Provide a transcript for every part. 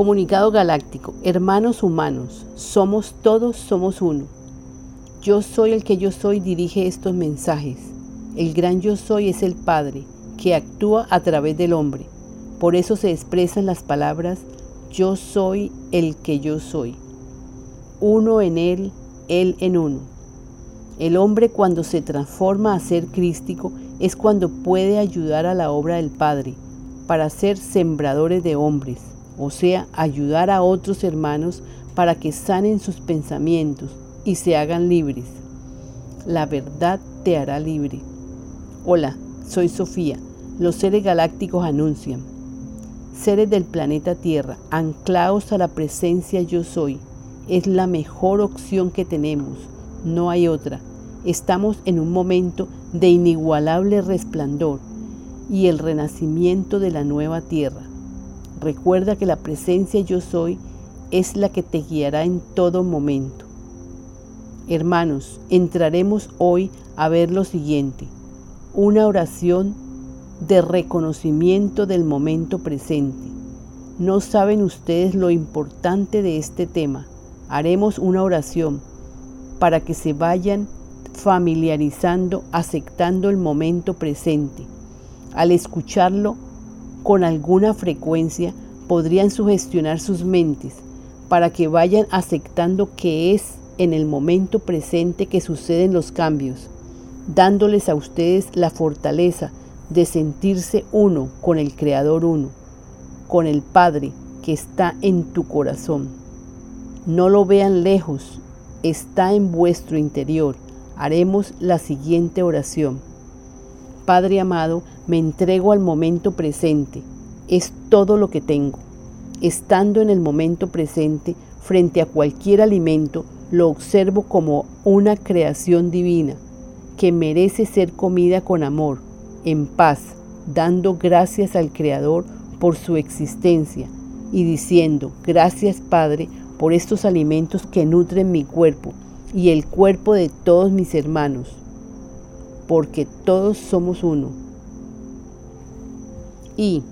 Comunicado galáctico, hermanos humanos, somos todos, somos uno. Yo soy el que yo soy dirige estos mensajes. El gran yo soy es el Padre, que actúa a través del hombre. Por eso se expresan las palabras yo soy el que yo soy. Uno en él, él en uno. El hombre cuando se transforma a ser crístico es cuando puede ayudar a la obra del Padre para ser sembradores de hombres, o sea, ayudar a otros hermanos para que sanen sus pensamientos y se hagan libres. La verdad te hará libre. Hola, soy Sofía. Los seres galácticos anuncian. Seres del planeta Tierra, anclaos a la presencia yo soy. Es la mejor opción que tenemos. No hay otra. Estamos en un momento de inigualable resplandor y el renacimiento de la nueva tierra. Recuerda que la presencia yo soy es la que te guiará en todo momento. Hermanos, entraremos hoy a ver lo siguiente, una oración de reconocimiento del momento presente. No saben ustedes lo importante de este tema. Haremos una oración para que se vayan familiarizando, aceptando el momento presente. Al escucharlo con alguna frecuencia, podrían sugestionar sus mentes para que vayan aceptando que es en el momento presente que suceden los cambios, dándoles a ustedes la fortaleza de sentirse uno con el Creador uno, con el Padre que está en tu corazón. No lo vean lejos, está en vuestro interior haremos la siguiente oración. Padre amado, me entrego al momento presente. Es todo lo que tengo. Estando en el momento presente, frente a cualquier alimento, lo observo como una creación divina que merece ser comida con amor, en paz, dando gracias al Creador por su existencia y diciendo, gracias Padre por estos alimentos que nutren mi cuerpo y el cuerpo de todos mis hermanos, porque todos somos uno. Y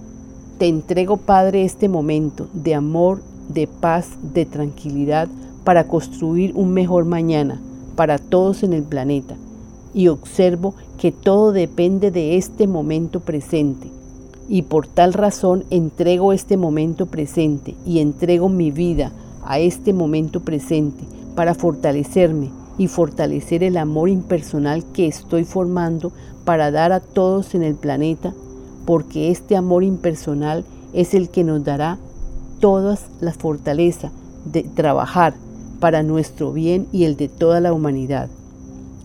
te entrego, Padre, este momento de amor, de paz, de tranquilidad para construir un mejor mañana para todos en el planeta. Y observo que todo depende de este momento presente. Y por tal razón entrego este momento presente y entrego mi vida a este momento presente para fortalecerme y fortalecer el amor impersonal que estoy formando para dar a todos en el planeta, porque este amor impersonal es el que nos dará todas las fortaleza de trabajar para nuestro bien y el de toda la humanidad.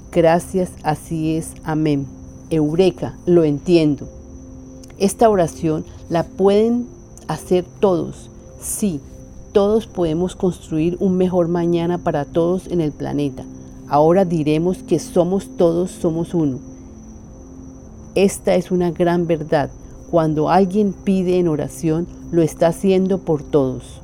Gracias, así es, amén. Eureka, lo entiendo. Esta oración la pueden hacer todos, sí, todos podemos construir un mejor mañana para todos en el planeta. Ahora diremos que somos todos, somos uno. Esta es una gran verdad. Cuando alguien pide en oración, lo está haciendo por todos.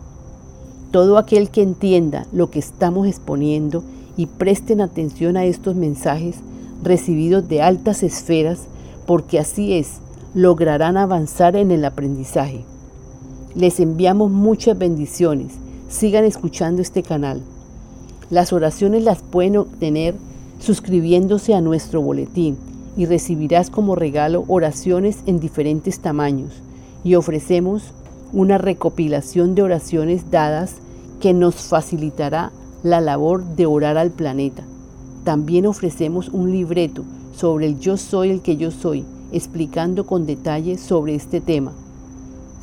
Todo aquel que entienda lo que estamos exponiendo y presten atención a estos mensajes recibidos de altas esferas, porque así es, lograrán avanzar en el aprendizaje. Les enviamos muchas bendiciones. Sigan escuchando este canal. Las oraciones las pueden obtener suscribiéndose a nuestro boletín y recibirás como regalo oraciones en diferentes tamaños y ofrecemos una recopilación de oraciones dadas que nos facilitará la labor de orar al planeta. También ofrecemos un libreto sobre el yo soy el que yo soy, explicando con detalle sobre este tema.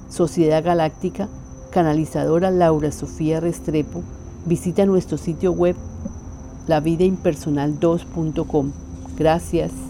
Sociedad Galáctica, canalizadora Laura Sofía Restrepo, visita nuestro sitio web lavidaimpersonal2.com. Gracias.